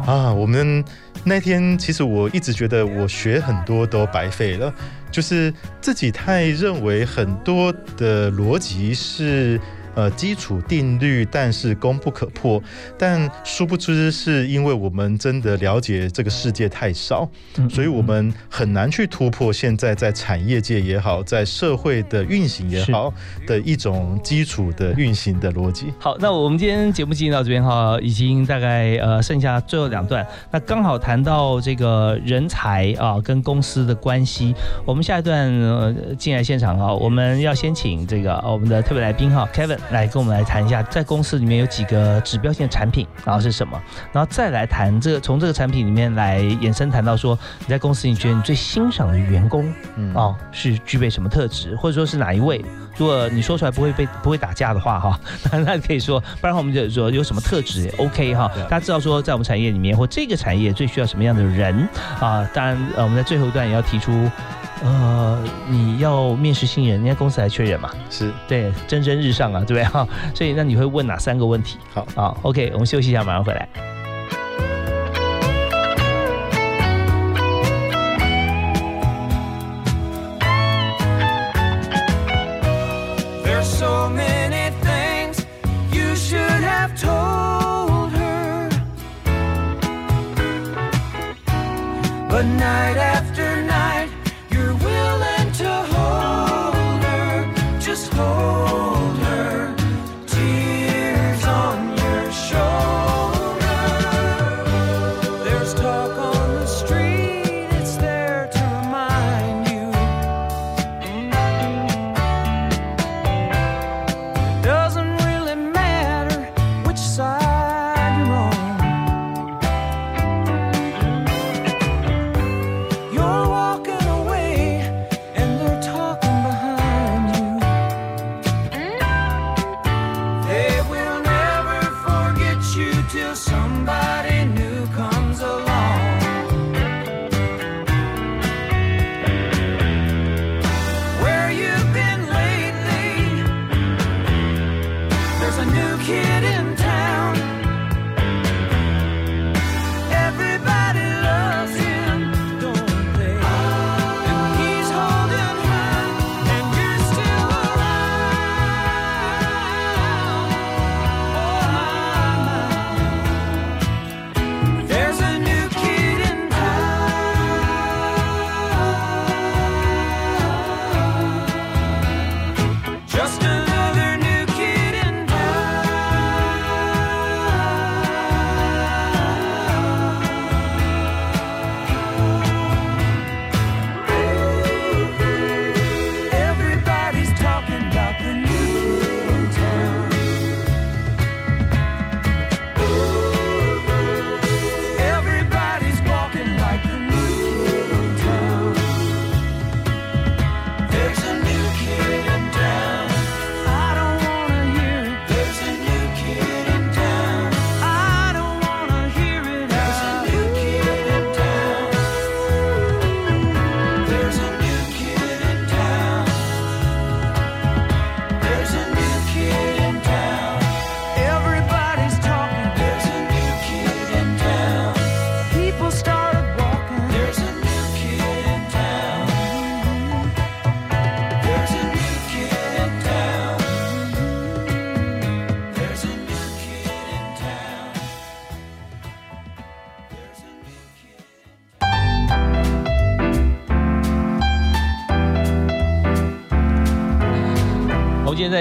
啊，我们那天其实我一直觉得我学很多都白费了，就是自己太认为很多的逻辑是。呃，基础定律，但是功不可破。但殊不知，是因为我们真的了解这个世界太少，所以我们很难去突破现在在产业界也好，在社会的运行也好的一种基础的运行的逻辑。
好，那我们今天节目进行到这边哈，已经大概呃剩下最后两段，那刚好谈到这个人才啊跟公司的关系。我们下一段呃进来现场哈，我们要先请这个我们的特别来宾哈，Kevin。来跟我们来谈一下，在公司里面有几个指标性的产品，然后是什么？然后再来谈这个，从这个产品里面来延伸谈到说，你在公司你觉得你最欣赏的员工，嗯哦，是具备什么特质，或者说是哪一位？如果你说出来不会被不会打架的话，哈，那可以说，不然我们就说有什么特质，OK 哈？大家知道说，在我们产业里面或这个产业最需要什么样的人啊？当然，呃，我们在最后一段也要提出。呃，你要面试新人，人家公司还缺人嘛？
是，
对，蒸蒸日上啊，对不对？哈，所以那你会问哪三个问题？
好，
好，OK，我们休息一下，马上回来。Night after night Oh.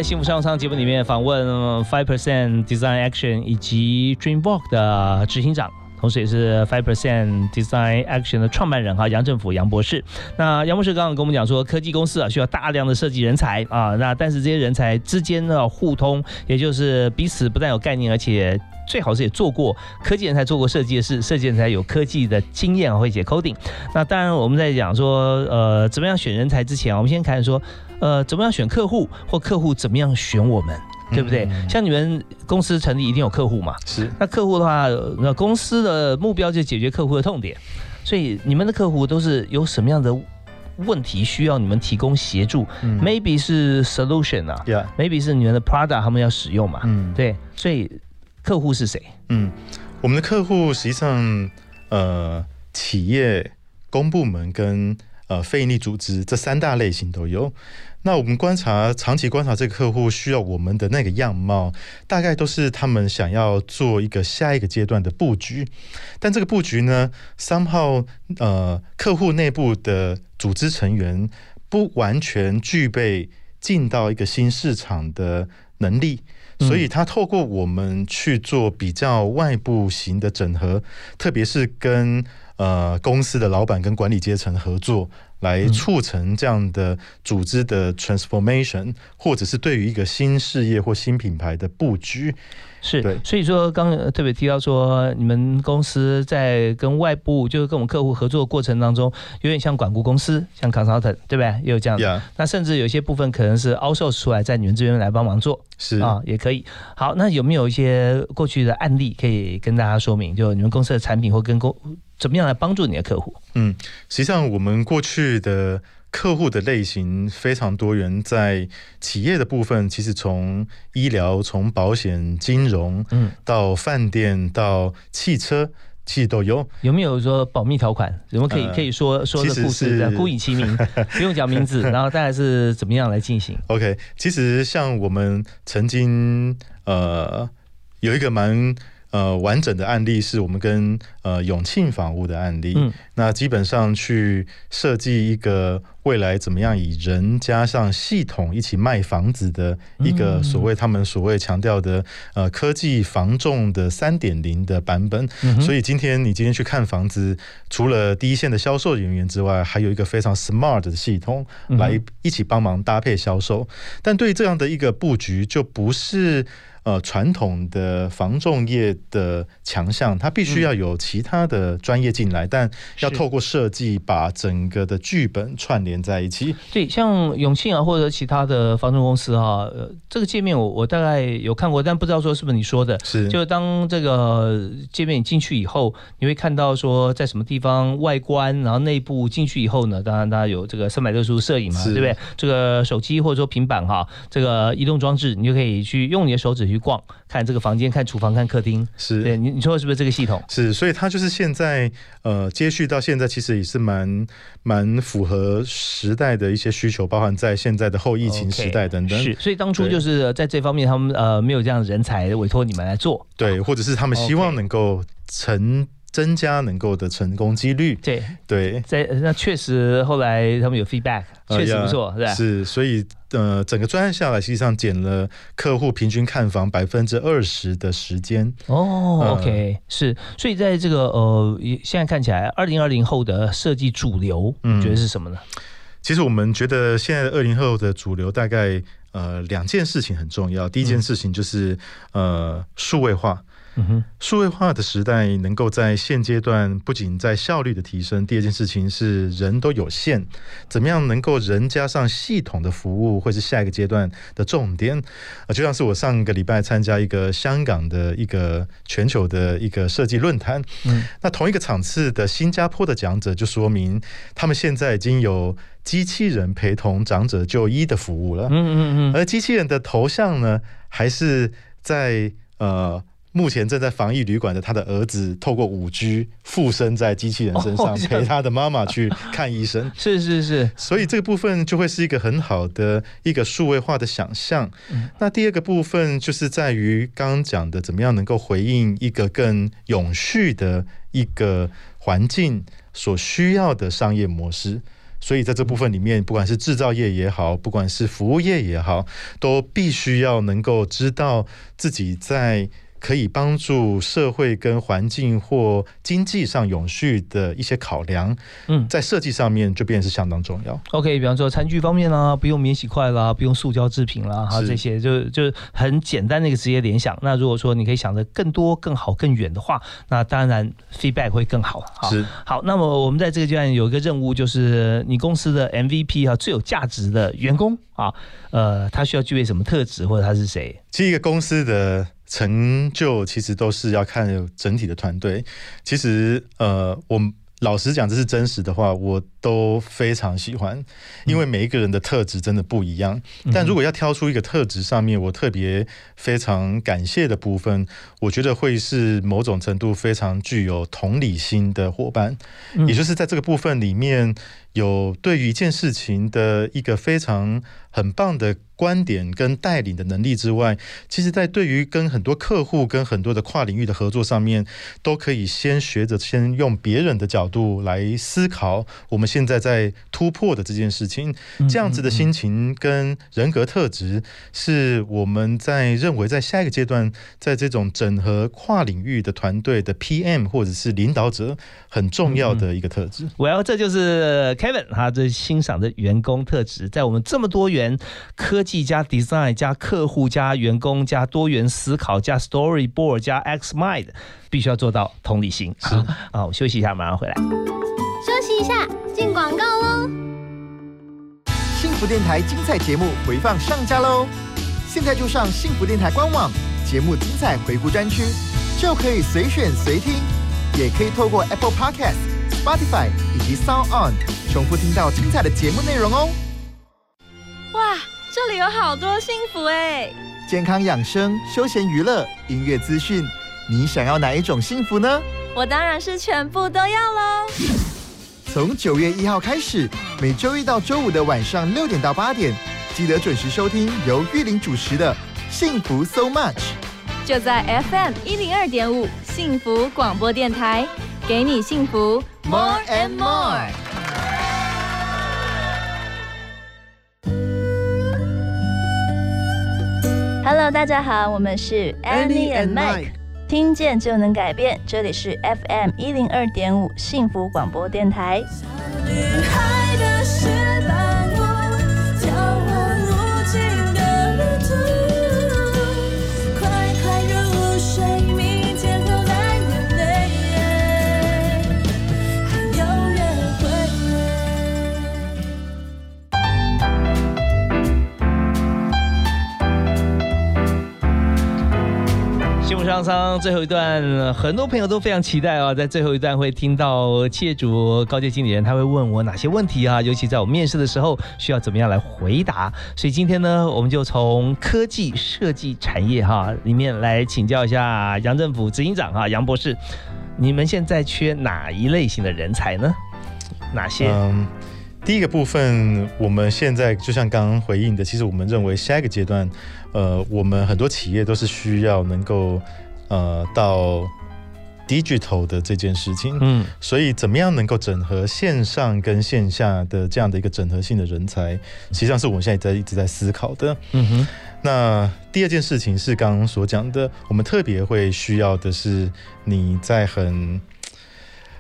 幸福商务舱节目里面访问 Five Percent Design Action 以及 Dreamwalk 的执行长。同时也是 Five Percent Design Action 的创办人哈，杨政府杨博士。那杨博士刚刚跟我们讲说，科技公司啊需要大量的设计人才啊，那但是这些人才之间呢互通，也就是彼此不但有概念，而且最好是也做过科技人才做过设计的事，设计人才有科技的经验会写 coding。那当然我们在讲说，呃，怎么样选人才之前，我们先看说，呃，怎么样选客户，或客户怎么样选我们。对不对？像你们公司成立一定有客户嘛？
是。
那客户的话，那公司的目标就解决客户的痛点，所以你们的客户都是有什么样的问题需要你们提供协助？Maybe 是 solution 啊，Maybe 是你们的 product 他们要使用嘛？嗯，对。所以客户是谁？
嗯，我们的客户实际上呃，企业、公部门跟呃非营利组织这三大类型都有。那我们观察长期观察这个客户需要我们的那个样貌，大概都是他们想要做一个下一个阶段的布局，但这个布局呢，somehow 呃客户内部的组织成员不完全具备进到一个新市场的能力，所以他透过我们去做比较外部型的整合，特别是跟呃公司的老板跟管理阶层合作。来促成这样的组织的 transformation，或者是对于一个新事业或新品牌的布局，
是。所以说，刚特别提到说，你们公司在跟外部，就是跟我们客户合作过程当中，有点像管顾公司，像 consultant，对不对？也有这样。那甚至有些部分可能是 outsource 出来，在你们这边来帮忙做，
是
啊，也可以。好，那有没有一些过去的案例可以跟大家说明？就你们公司的产品或跟公怎么样来帮助你的客户？
嗯，实际上我们过去的客户的类型非常多元，在企业的部分，其实从医疗、从保险、金融，嗯，到饭店、到汽车，其实都有。
有没有说保密条款？有没有可以可以说说的故事？孤以其名，不用讲名字，然后大概是怎么样来进行
？OK，其实像我们曾经呃有一个蛮。呃，完整的案例是我们跟呃永庆房屋的案例。嗯，那基本上去设计一个未来怎么样以人加上系统一起卖房子的一个所谓他们所谓强调的呃科技房仲的三点零的版本。所以今天你今天去看房子，除了第一线的销售人员之外，还有一个非常 smart 的系统来一起帮忙搭配销售。但对这样的一个布局，就不是。呃，传统的防重业的强项，它必须要有其他的专业进来，但要透过设计把整个的剧本串联在一起。
对，像永庆啊，或者其他的防重公司哈，这个界面我我大概有看过，但不知道说是不是你说的。
是，
就是当这个界面你进去以后，你会看到说在什么地方外观，然后内部进去以后呢，当然大家有这个三百六十度摄影嘛，对不对？这个手机或者说平板哈，这个移动装置，你就可以去用你的手指。去逛，看这个房间，看厨房，看客厅，
是
对你你说的是不是这个系统？
是，所以它就是现在呃，接续到现在，其实也是蛮蛮符合时代的一些需求，包含在现在的后疫情时代等等。
是，所以当初就是在这方面，他们呃没有这样的人才委托你们来做，
对，或者是他们希望能够成。增加能够的成功几率，
对
对，
在那确实后来他们有 feedback，确实不错，是吧？
是，所以呃，整个专案下来，实际上减了客户平均看房百分之二十的时间。
哦，OK，是，所以在这个呃，现在看起来，二零二零后的设计主流，你觉得是什么呢？
其实我们觉得现在二零后的主流大概呃两件事情很重要，第一件事情就是呃数位化。数位化的时代能够在现阶段不仅在效率的提升，第二件事情是人都有限，怎么样能够人加上系统的服务，会是下一个阶段的重点。啊，就像是我上个礼拜参加一个香港的一个全球的一个设计论坛，嗯，那同一个场次的新加坡的讲者就说明，他们现在已经有机器人陪同长者就医的服务了，嗯嗯嗯，而机器人的头像呢，还是在呃。目前正在防疫旅馆的他的儿子，透过五 G 附身在机器人身上，陪他的妈妈去看医生。
是是是，
所以这个部分就会是一个很好的一个数位化的想象。那第二个部分就是在于刚刚讲的，怎么样能够回应一个更永续的一个环境所需要的商业模式。所以在这部分里面，不管是制造业也好，不管是服务业也好，都必须要能够知道自己在。可以帮助社会跟环境或经济上永续的一些考量，嗯，在设计上面就变是相当重要。
OK，比方说餐具方面啦，不用免洗筷啦，不用塑胶制品啦，哈，这些就就很简单的一个直接联想。那如果说你可以想的更多、更好、更远的话，那当然 feedback 会更好。
是
好，那么我们在这个阶段有一个任务，就是你公司的 MVP 啊，最有价值的员工啊，呃，他需要具备什么特质，或者他是谁？
其实一个公司的。成就其实都是要看整体的团队。其实，呃，我老实讲，这是真实的话，我都非常喜欢，因为每一个人的特质真的不一样。但如果要挑出一个特质上面，我特别非常感谢的部分，我觉得会是某种程度非常具有同理心的伙伴，也就是在这个部分里面有对于一件事情的一个非常很棒的。观点跟带领的能力之外，其实，在对于跟很多客户、跟很多的跨领域的合作上面，都可以先学着先用别人的角度来思考我们现在在突破的这件事情。这样子的心情跟人格特质，是我们在认为在下一个阶段，在这种整合跨领域的团队的 PM 或者是领导者很重要的一个特质。
我要，这就是 Kevin 他这欣赏的员工特质，在我们这么多元科技。加 design 加客户加员工加多元思考加 storyboard 加 x mind，必须要做到同理心。是啊，我休息一下，马上回来。
休息一下，进广告喽。
幸福电台精彩节目回放上架喽！现在就上幸福电台官网节目精彩回顾专区，就可以随选随听，也可以透过 Apple Podcast、Spotify 以及 Sound On 重复听到精彩的节目内容哦。
哇！这里有好多幸福哎！
健康养生、休闲娱乐、音乐资讯，你想要哪一种幸福呢？
我当然是全部都要喽！
从九月一号开始，每周一到周五的晚上六点到八点，记得准时收听由玉林主持的《幸福 So Much》，
就在 FM 一零二点五幸福广播电台，给你幸福 More and More。Hello，大家好，我们是 Annie and Mike，听见就能改变，这里是 FM 一零二点五幸福广播电台。
上上最后一段，很多朋友都非常期待啊，在最后一段会听到企业主、高阶经理人，他会问我哪些问题啊？尤其在我面试的时候，需要怎么样来回答？所以今天呢，我们就从科技设计产业哈里面来请教一下杨政府执行长哈杨博士，你们现在缺哪一类型的人才呢？哪些？
第一个部分，我们现在就像刚刚回应的，其实我们认为下一个阶段。呃，我们很多企业都是需要能够呃到 digital 的这件事情，嗯，所以怎么样能够整合线上跟线下的这样的一个整合性的人才，实际上是我们现在在一直在思考的。嗯哼，那第二件事情是刚刚所讲的，我们特别会需要的是你在很。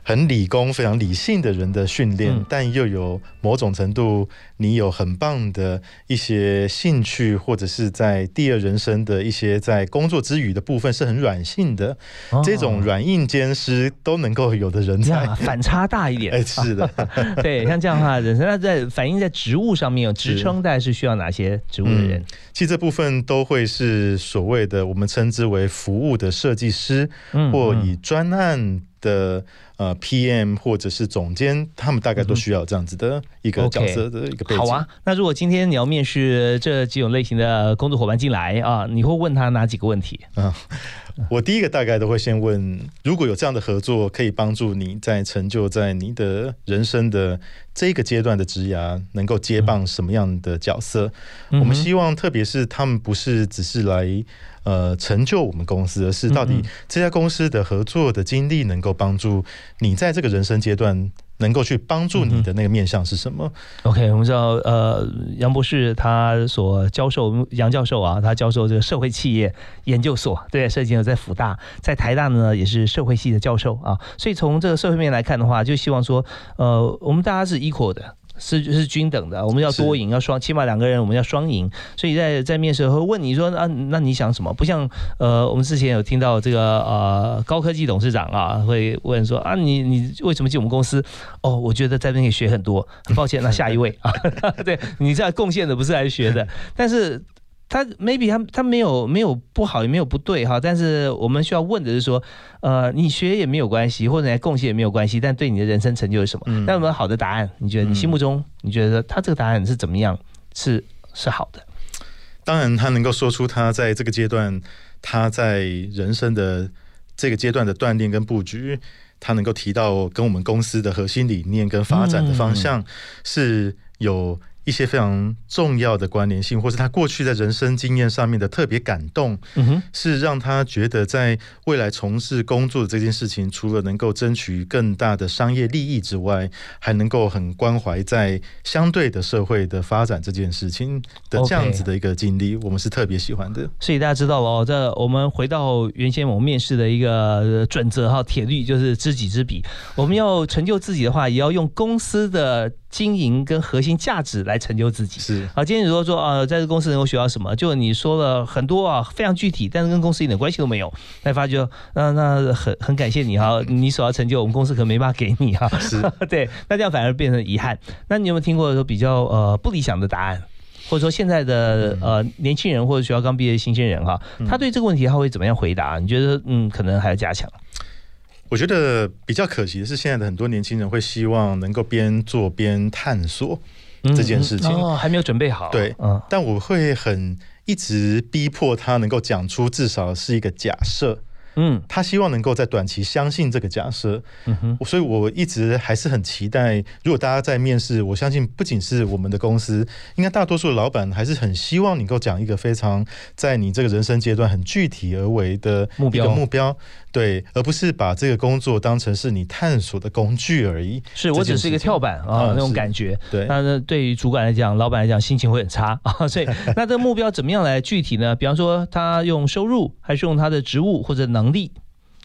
很理工、非常理性的人的训练，但又有某种程度，你有很棒的一些兴趣，或者是在第二人生的一些在工作之余的部分是很软性的，这种软硬兼施都能够有的人才，
反差大一点。
哎，是的，
对，像这样的话，人生那在反映在职务上面有职称，大概是需要哪些职务的人？
其实这部分都会是所谓的我们称之为服务的设计师，或以专案的。呃，PM 或者是总监，他们大概都需要这样子的一个角色的一个背景。
好啊，那如果今天你要面试这几种类型的工作伙伴进来啊，你会问他哪几个问题？啊？
我第一个大概都会先问，如果有这样的合作，可以帮助你在成就在你的人生的这个阶段的职涯，能够接棒什么样的角色？我们希望，特别是他们不是只是来呃成就我们公司，而是到底这家公司的合作的经历能够帮助你在这个人生阶段能够去帮助你的那个面向是什么
？OK，我们知道，呃，杨博士他所教授，杨教授啊，他教授这个社会企业研究所，对，设计呢在辅大，在台大呢也是社会系的教授啊，所以从这个社会面来看的话，就希望说，呃，我们大家是 equal 的。是是均等的，我们要多赢，要双，起码两个人我们要双赢。所以在在面试会问你说啊，那你想什么？不像呃，我们之前有听到这个呃高科技董事长啊，会问说啊，你你为什么进我们公司？哦，我觉得在那边学很多。很抱歉，那下一位啊，对你这样贡献的不是来学的，但是。他 maybe 他他没有没有不好也没有不对哈，但是我们需要问的是说，呃，你学也没有关系，或者来贡献也没有关系，但对你的人生成就是什么？那有没有好的答案？你觉得你心目中你觉得他这个答案是怎么样？是是好的？
当然，他能够说出他在这个阶段，他在人生的这个阶段的锻炼跟布局，他能够提到跟我们公司的核心理念跟发展的方向是有。一些非常重要的关联性，或是他过去在人生经验上面的特别感动，是让他觉得在未来从事工作的这件事情，除了能够争取更大的商业利益之外，还能够很关怀在相对的社会的发展这件事情的这样子的一个经历，我们是特别喜欢的。
所以大家知道了哦，这我们回到原先我们面试的一个准则哈，铁律就是知己知彼。我们要成就自己的话，也要用公司的。经营跟核心价值来成就自己
是
啊。今天如果说啊，在这公司能够学到什么，就你说了很多啊，非常具体，但是跟公司一点关系都没有，那发觉那那很很感谢你哈，你所要成就，我们公司可能没办法给你哈。
是，
对，那这样反而变成遗憾。那你有没有听过说比较呃不理想的答案，或者说现在的呃年轻人或者学校刚毕业的新鲜人哈，他对这个问题他会怎么样回答？你觉得嗯，可能还要加强？
我觉得比较可惜的是，现在的很多年轻人会希望能够边做边探索这件事情，
哦，还没有准备好。
对，但我会很一直逼迫他能够讲出至少是一个假设。嗯，他希望能够在短期相信这个假设，嗯哼，所以我一直还是很期待。如果大家在面试，我相信不仅是我们的公司，应该大多数的老板还是很希望能够讲一个非常在你这个人生阶段很具体而为的目标目标，对，而不是把这个工作当成是你探索的工具而已。
是我只是一个跳板啊，那种感觉。
对，
那对于主管来讲，老板来讲，心情会很差啊。所以，那这个目标怎么样来具体呢？比方说，他用收入，还是用他的职务或者能？能力，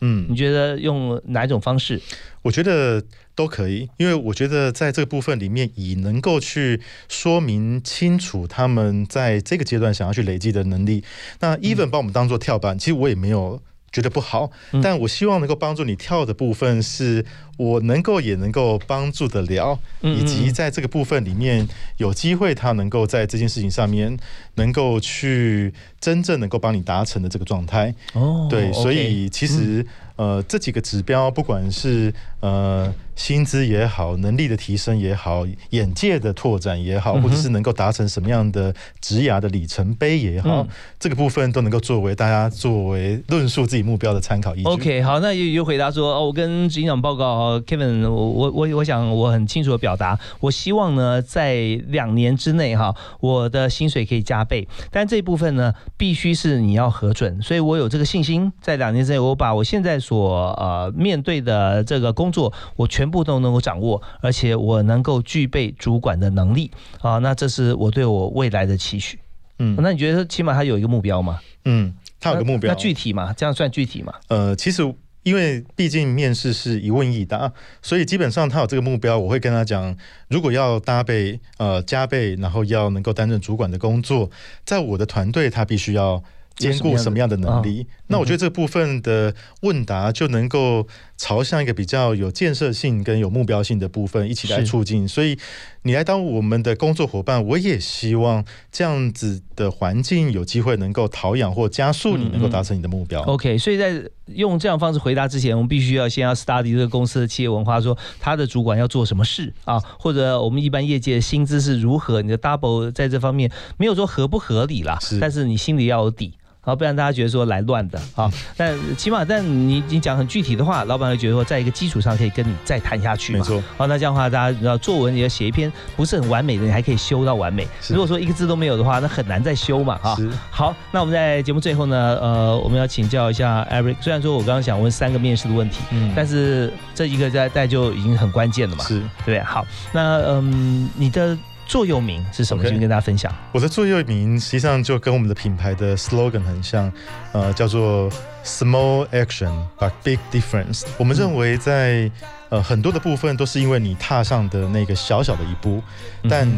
嗯，你觉得用哪一种方式？
我觉得都可以，因为我觉得在这个部分里面，以能够去说明清楚他们在这个阶段想要去累积的能力。那 even 把我们当做跳板，其实我也没有觉得不好，但我希望能够帮助你跳的部分是。我能够也能够帮助得了，以及在这个部分里面有机会，他能够在这件事情上面能够去真正能够帮你达成的这个状态。哦，对，所以其实呃这几个指标，不管是呃薪资也好，能力的提升也好，眼界的拓展也好，或者是能够达成什么样的职涯的里程碑也好，这个部分都能够作为大家作为论述自己目标的参考依据。
OK，好，那又又回答说，哦，我跟执行长报告。呃，Kevin，我我我我想我很清楚的表达，我希望呢，在两年之内哈，我的薪水可以加倍，但这一部分呢，必须是你要核准，所以我有这个信心，在两年之内，我把我现在所呃面对的这个工作，我全部都能够掌握，而且我能够具备主管的能力啊，那这是我对我未来的期许。嗯，那你觉得起码他有一个目标吗？
嗯，他有个目标，
那具体嘛？这样算具体吗？
呃，其实。因为毕竟面试是一问一答，所以基本上他有这个目标，我会跟他讲，如果要搭配呃加倍，然后要能够担任主管的工作，在我的团队他必须要。兼顾什么样的能力？那我觉得这部分的问答就能够朝向一个比较有建设性跟有目标性的部分一起来促进。所以你来当我们的工作伙伴，我也希望这样子的环境有机会能够陶养或加速你能够达成你的目标。
OK，所以在用这样方式回答之前，我们必须要先要 study 这个公司的企业文化，说他的主管要做什么事啊，或者我们一般业界的薪资是如何？你的 double 在这方面没有说合不合理啦，但是你心里要有底。好，不然大家觉得说来乱的啊。但起码，但你你讲很具体的话，老板会觉得说，在一个基础上可以跟你再谈下去。
没错。
好，那这样的话，大家知道作文你要写一篇不是很完美的，你还可以修到完美。如果说一个字都没有的话，那很难再修嘛啊。好，那我们在节目最后呢，呃，我们要请教一下 Eric。虽然说我刚刚想问三个面试的问题，嗯，但是这一个在在就已经很关键了嘛。
是，
对。好，那嗯，你的。座右铭是什么？先跟大家分享。
我的座右铭实际上就跟我们的品牌的 slogan 很像，呃，叫做 Small Action but Big Difference。我们认为在呃很多的部分都是因为你踏上的那个小小的一步，但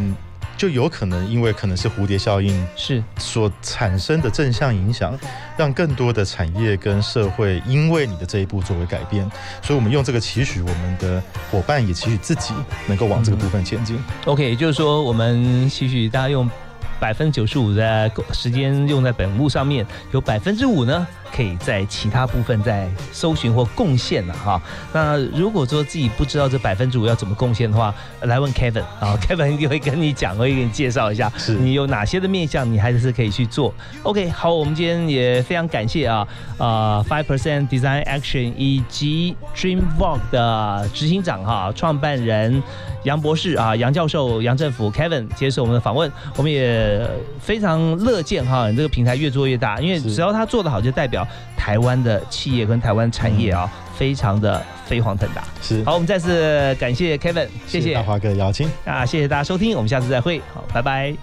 就有可能因为可能是蝴蝶效应
是
所产生的正向影响，让更多的产业跟社会因为你的这一步作为改变，所以我们用这个期许我们的伙伴，也期许自己能够往这个部分前进。
OK，也就是说我们期许大家用百分之九十五的时间用在本物上面，有百分之五呢。可以在其他部分再搜寻或贡献了哈。那如果说自己不知道这百分之五要怎么贡献的话，来问 Kevin 啊，Kevin 就会跟你讲，会给你介绍一下，你有哪些的面向，你还是可以去做。OK，好，我们今天也非常感谢啊，啊，Five Percent Design Action 以及 Dream Walk 的执行长哈，创办人杨博士啊，杨教授，杨政府 Kevin 接受我们的访问，我们也非常乐见哈，你这个平台越做越大，因为只要他做得好，就代表。台湾的企业跟台湾产业啊，非常的飞黄腾达。
是，
好，我们再次感谢 Kevin，谢谢。
大华哥邀请
啊，谢谢大家收听，我们下次再会，好，拜拜。